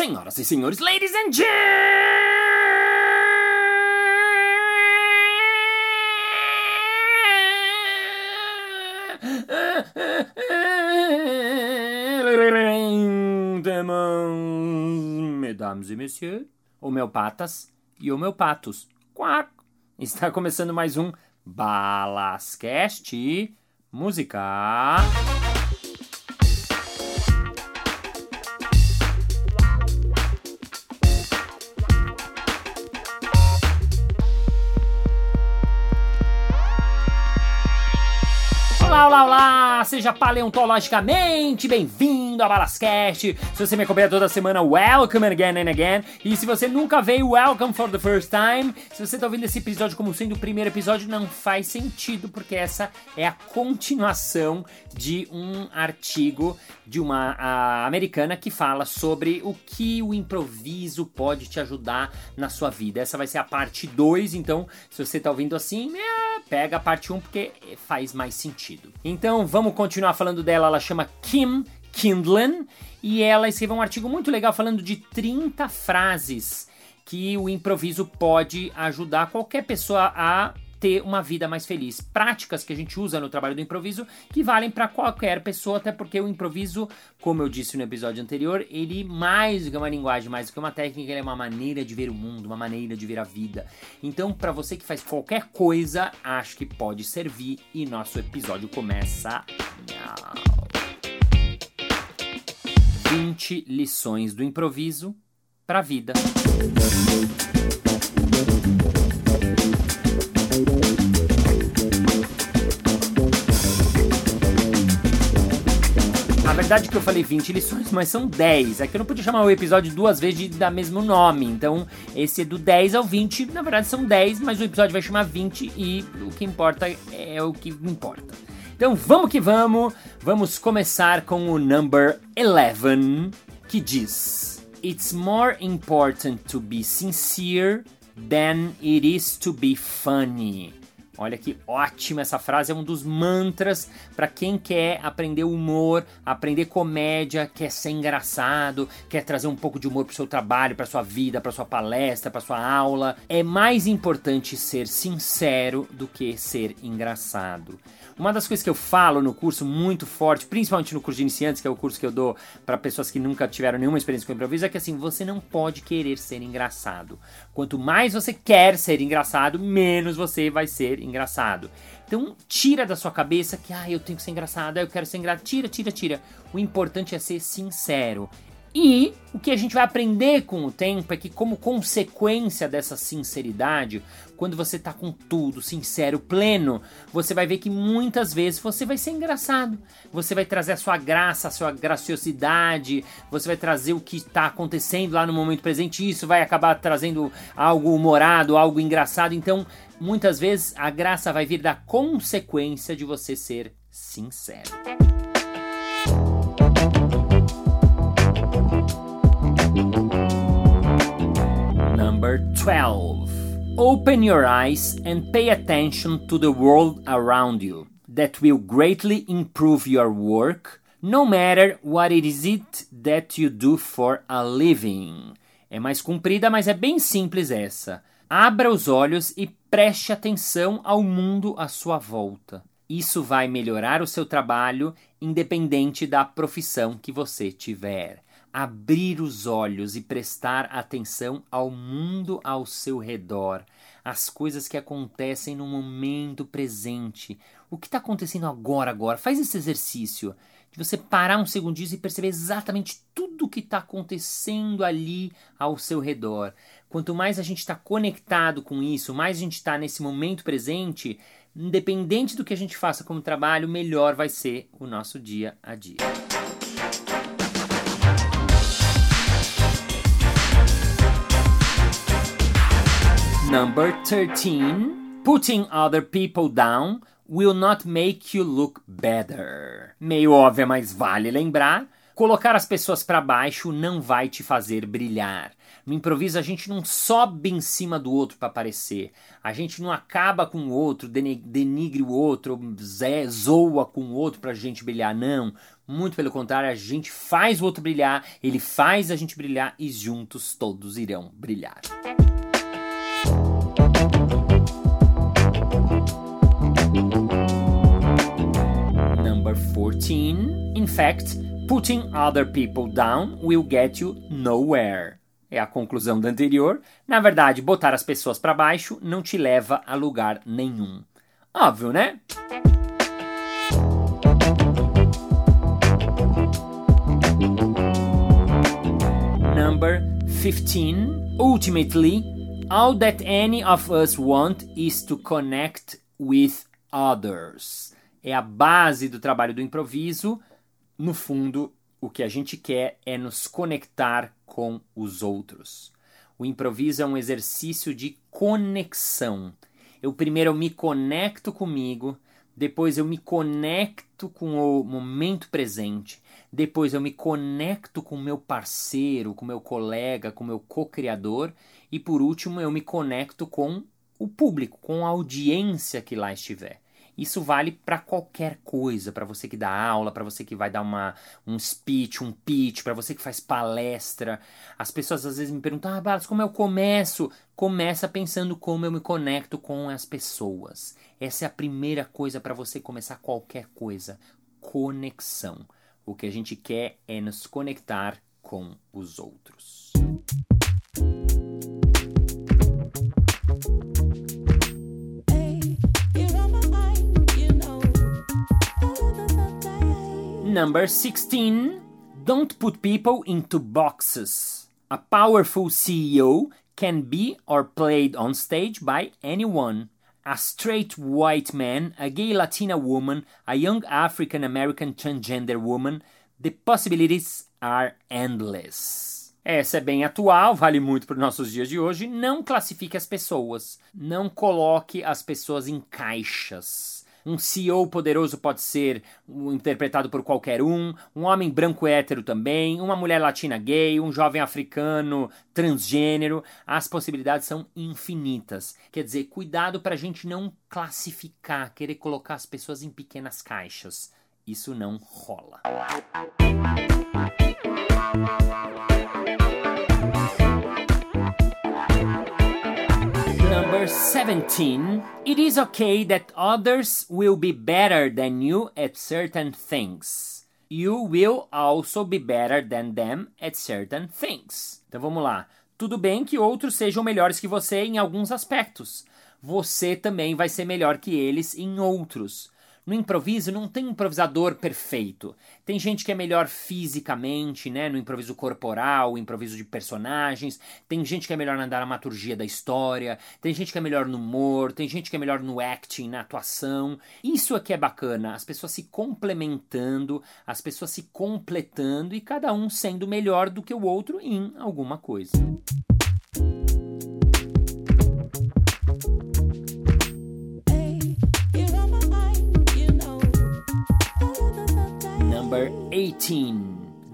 Senhoras e senhores, ladies and gentlemen, mesdames e messieurs, homeopatas e homeopatos. Quack! Está começando mais um Balascast Música. Seja paleontologicamente bem-vindo a Balascast. Se você me acompanha toda semana, welcome again and again. E se você nunca veio, welcome for the first time. Se você está ouvindo esse episódio como sendo o primeiro episódio, não faz sentido, porque essa é a continuação de um artigo de uma americana que fala sobre o que o improviso pode te ajudar na sua vida. Essa vai ser a parte 2, então se você está ouvindo assim, é, pega a parte 1 um, porque faz mais sentido. Então vamos continuar falando dela. Ela chama Kim Kindlen e ela escreveu um artigo muito legal falando de 30 frases que o improviso pode ajudar qualquer pessoa a ter uma vida mais feliz. Práticas que a gente usa no trabalho do improviso que valem para qualquer pessoa, até porque o improviso, como eu disse no episódio anterior, ele mais do que uma linguagem, mais do que uma técnica, ele é uma maneira de ver o mundo, uma maneira de ver a vida. Então, para você que faz qualquer coisa, acho que pode servir e nosso episódio começa. 20 lições do improviso para a vida. Na verdade que eu falei 20 lições, mas são 10. É que eu não podia chamar o episódio duas vezes de dar mesmo nome. Então, esse é do 10 ao 20. Na verdade são 10, mas o episódio vai chamar 20 e o que importa é o que importa. Então, vamos que vamos. Vamos começar com o number 11, que diz: It's more important to be sincere than it is to be funny. Olha que ótima essa frase, é um dos mantras para quem quer aprender humor, aprender comédia, quer ser engraçado, quer trazer um pouco de humor pro seu trabalho, para sua vida, para sua palestra, para sua aula. É mais importante ser sincero do que ser engraçado. Uma das coisas que eu falo no curso muito forte, principalmente no curso de iniciantes, que é o curso que eu dou para pessoas que nunca tiveram nenhuma experiência com improviso, é que assim, você não pode querer ser engraçado. Quanto mais você quer ser engraçado, menos você vai ser engraçado. Então, tira da sua cabeça que, ah, eu tenho que ser engraçado, eu quero ser engraçado. Tira, tira, tira. O importante é ser sincero. E o que a gente vai aprender com o tempo é que, como consequência dessa sinceridade, quando você tá com tudo, sincero, pleno, você vai ver que muitas vezes você vai ser engraçado. Você vai trazer a sua graça, a sua graciosidade, você vai trazer o que está acontecendo lá no momento presente, e isso vai acabar trazendo algo humorado, algo engraçado. Então, muitas vezes a graça vai vir da consequência de você ser sincero. Number 12. Open your eyes and pay attention to the world around you. That will greatly improve your work, no matter what it is it that you do for a living. É mais comprida, mas é bem simples essa. Abra os olhos e preste atenção ao mundo à sua volta. Isso vai melhorar o seu trabalho, independente da profissão que você tiver abrir os olhos e prestar atenção ao mundo ao seu redor, as coisas que acontecem no momento presente. O que está acontecendo agora, agora? Faz esse exercício de você parar um segundinho e perceber exatamente tudo o que está acontecendo ali ao seu redor. Quanto mais a gente está conectado com isso, mais a gente está nesse momento presente, independente do que a gente faça como trabalho, melhor vai ser o nosso dia a dia. Number 13. Putting other people down will not make you look better. Meio óbvio, mas vale lembrar. Colocar as pessoas para baixo não vai te fazer brilhar. No improviso a gente não sobe em cima do outro para aparecer. A gente não acaba com o outro, denigre o outro, zoa com o outro pra gente brilhar. Não. Muito pelo contrário, a gente faz o outro brilhar, ele faz a gente brilhar e juntos todos irão brilhar. 14. In fact, putting other people down will get you nowhere é a conclusão da anterior. Na verdade, botar as pessoas para baixo não te leva a lugar nenhum. Óbvio, né? Number 15. Ultimately, all that any of us want is to connect with others. É a base do trabalho do improviso. No fundo, o que a gente quer é nos conectar com os outros. O improviso é um exercício de conexão. Eu primeiro me conecto comigo, depois eu me conecto com o momento presente, depois eu me conecto com o meu parceiro, com o meu colega, com o meu co-criador e por último eu me conecto com o público, com a audiência que lá estiver. Isso vale para qualquer coisa, para você que dá aula, para você que vai dar uma, um speech, um pitch, para você que faz palestra. As pessoas às vezes me perguntam: "Ah, Balas, como eu começo?" Começa pensando como eu me conecto com as pessoas. Essa é a primeira coisa para você começar qualquer coisa, conexão. O que a gente quer é nos conectar com os outros. Number 16. Don't put people into boxes. A powerful CEO can be or played on stage by anyone. A straight white man, a gay Latina woman, a young African American transgender woman. The possibilities are endless. Essa é bem atual, vale muito para os nossos dias de hoje. Não classifique as pessoas. Não coloque as pessoas em caixas. Um CEO poderoso pode ser interpretado por qualquer um, um homem branco hétero também, uma mulher latina gay, um jovem africano transgênero. As possibilidades são infinitas. Quer dizer, cuidado para a gente não classificar, querer colocar as pessoas em pequenas caixas. Isso não rola. 17. It is okay that others will be better than you at certain things. You will also be better than them at certain things. Então vamos lá. Tudo bem que outros sejam melhores que você em alguns aspectos. Você também vai ser melhor que eles em outros. No improviso não tem improvisador perfeito. Tem gente que é melhor fisicamente, né? No improviso corporal, improviso de personagens. Tem gente que é melhor na dramaturgia da história. Tem gente que é melhor no humor. Tem gente que é melhor no acting, na atuação. Isso aqui é bacana. As pessoas se complementando, as pessoas se completando e cada um sendo melhor do que o outro em alguma coisa. 18.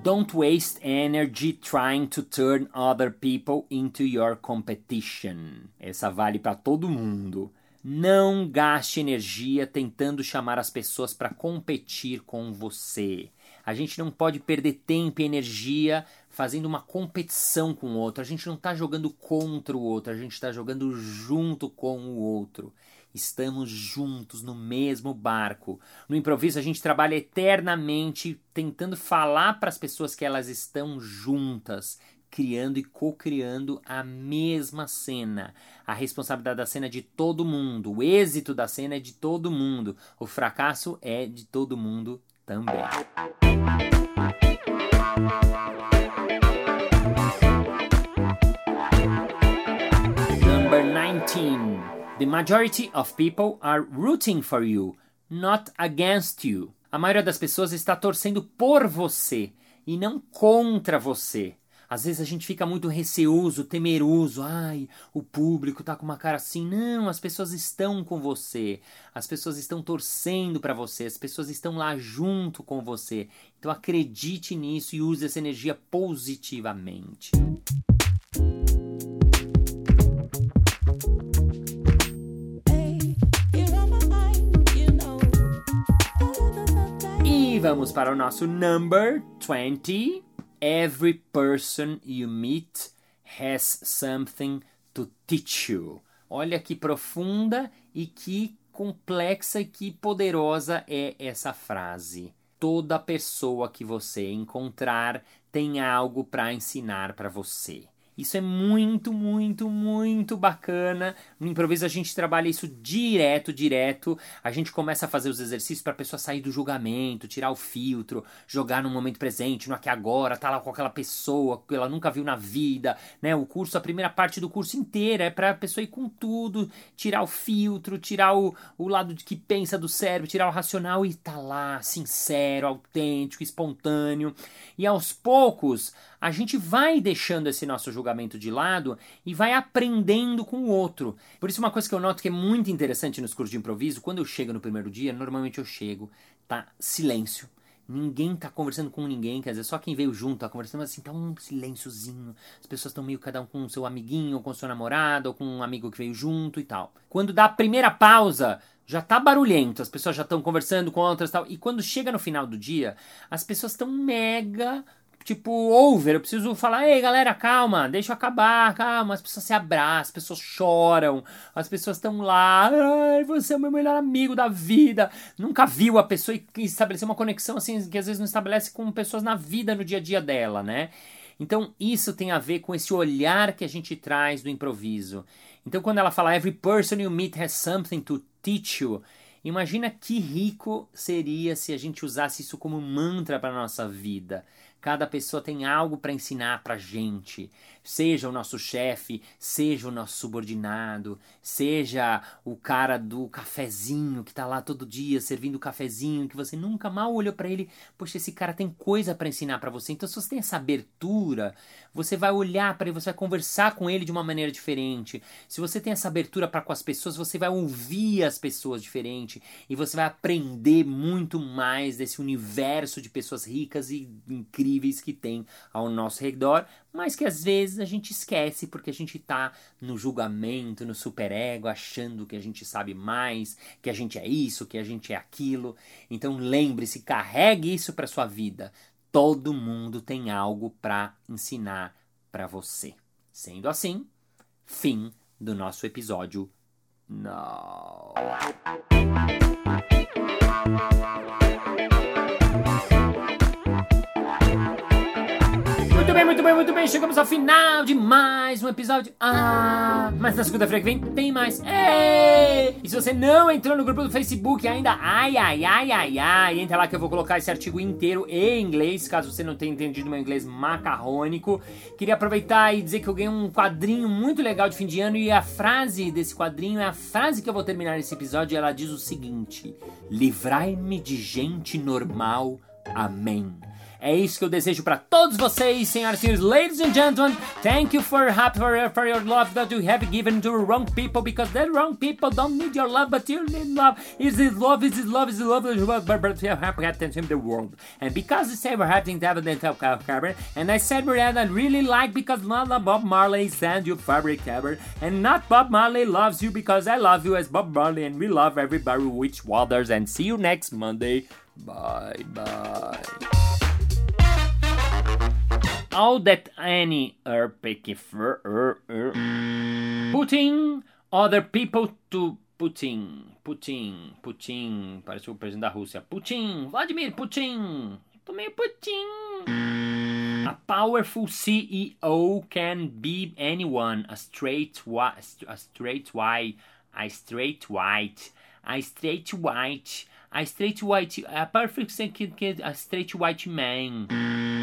Don't waste energy trying to turn other people into your competition. Essa vale para todo mundo. Não gaste energia tentando chamar as pessoas para competir com você. A gente não pode perder tempo e energia fazendo uma competição com o outro. A gente não está jogando contra o outro, a gente está jogando junto com o outro. Estamos juntos no mesmo barco. No improviso, a gente trabalha eternamente tentando falar para as pessoas que elas estão juntas, criando e co-criando a mesma cena. A responsabilidade da cena é de todo mundo, o êxito da cena é de todo mundo, o fracasso é de todo mundo também. Number 19 The majority of people are rooting for you, not against you. A maioria das pessoas está torcendo por você e não contra você. Às vezes a gente fica muito receoso, temeroso. Ai, o público tá com uma cara assim. Não, as pessoas estão com você. As pessoas estão torcendo para você. As pessoas estão lá junto com você. Então acredite nisso e use essa energia positivamente. Vamos para o nosso number 20. Every person you meet has something to teach you. Olha que profunda e que complexa e que poderosa é essa frase. Toda pessoa que você encontrar tem algo para ensinar para você. Isso é muito, muito, muito bacana. No improviso a gente trabalha isso direto, direto. A gente começa a fazer os exercícios para a pessoa sair do julgamento, tirar o filtro, jogar no momento presente, no aqui agora, tá lá com aquela pessoa que ela nunca viu na vida, né? O curso, a primeira parte do curso inteira é para a pessoa ir com tudo, tirar o filtro, tirar o, o lado de que pensa do cérebro, tirar o racional e tá lá, sincero, autêntico, espontâneo. E aos poucos a gente vai deixando esse nosso julgamento de lado e vai aprendendo com o outro. Por isso, uma coisa que eu noto que é muito interessante nos cursos de improviso, quando eu chego no primeiro dia, normalmente eu chego, tá silêncio. Ninguém tá conversando com ninguém, quer dizer, só quem veio junto tá conversando, mas assim, tá um silênciozinho. As pessoas estão meio cada um com o seu amiguinho, ou com seu namorado, ou com um amigo que veio junto e tal. Quando dá a primeira pausa, já tá barulhento, as pessoas já estão conversando com outras e tal. E quando chega no final do dia, as pessoas estão mega tipo, over. Eu preciso falar, ei galera, calma, deixa eu acabar, calma. As pessoas se abraçam, as pessoas choram, as pessoas estão lá, ai, você é o meu melhor amigo da vida. Nunca viu a pessoa e estabelecer uma conexão assim, que às vezes não estabelece com pessoas na vida, no dia a dia dela, né? Então, isso tem a ver com esse olhar que a gente traz do improviso. Então, quando ela fala, every person you meet has something to teach you. Imagina que rico seria se a gente usasse isso como mantra para nossa vida. Cada pessoa tem algo para ensinar para gente. Seja o nosso chefe, seja o nosso subordinado, seja o cara do cafezinho que tá lá todo dia servindo cafezinho, que você nunca mal olhou para ele. Poxa, esse cara tem coisa para ensinar para você. Então, se você tem essa abertura, você vai olhar para ele, você vai conversar com ele de uma maneira diferente. Se você tem essa abertura para com as pessoas, você vai ouvir as pessoas diferente e você vai aprender muito mais desse universo de pessoas ricas e incríveis que tem ao nosso redor, mas que às vezes a gente esquece porque a gente tá no julgamento, no superego, achando que a gente sabe mais, que a gente é isso, que a gente é aquilo. Então lembre-se, carregue isso para sua vida. Todo mundo tem algo para ensinar para você. Sendo assim, fim do nosso episódio. Não. Bem, muito bem, muito bem. Chegamos ao final de mais um episódio. Ah, mas na segunda-feira que vem tem mais. Ei! E se você não entrou no grupo do Facebook ainda, ai, ai, ai, ai, ai, entra lá que eu vou colocar esse artigo inteiro em inglês, caso você não tenha entendido meu inglês macarrônico. Queria aproveitar e dizer que eu ganhei um quadrinho muito legal de fim de ano e a frase desse quadrinho é a frase que eu vou terminar esse episódio. Ela diz o seguinte: Livrai-me de gente normal. Amém. É isso que eu desejo para todos vocês, senhoras e senhores, ladies and gentlemen. Thank you for happy for, for your love that you have given to wrong people because the wrong people don't need your love, but you need love. Is it love? Is it love? Is it love? But but you have happened in the world, and because it's ever happening to have the top cover, and I said that I really like because not Bob Marley sends you fabric cover, and not Bob Marley loves you because I love you as Bob Marley, and we love everybody which waters. And see you next Monday. Bye bye all that any er, putting other people to Putin, Putin, Putin, parece o presidente da Rússia, Putin, Vladimir Putin, tomei Putin. A powerful CEO can be anyone, a straight, a straight white, a straight white, a straight white, a straight white, a perfect a straight white man.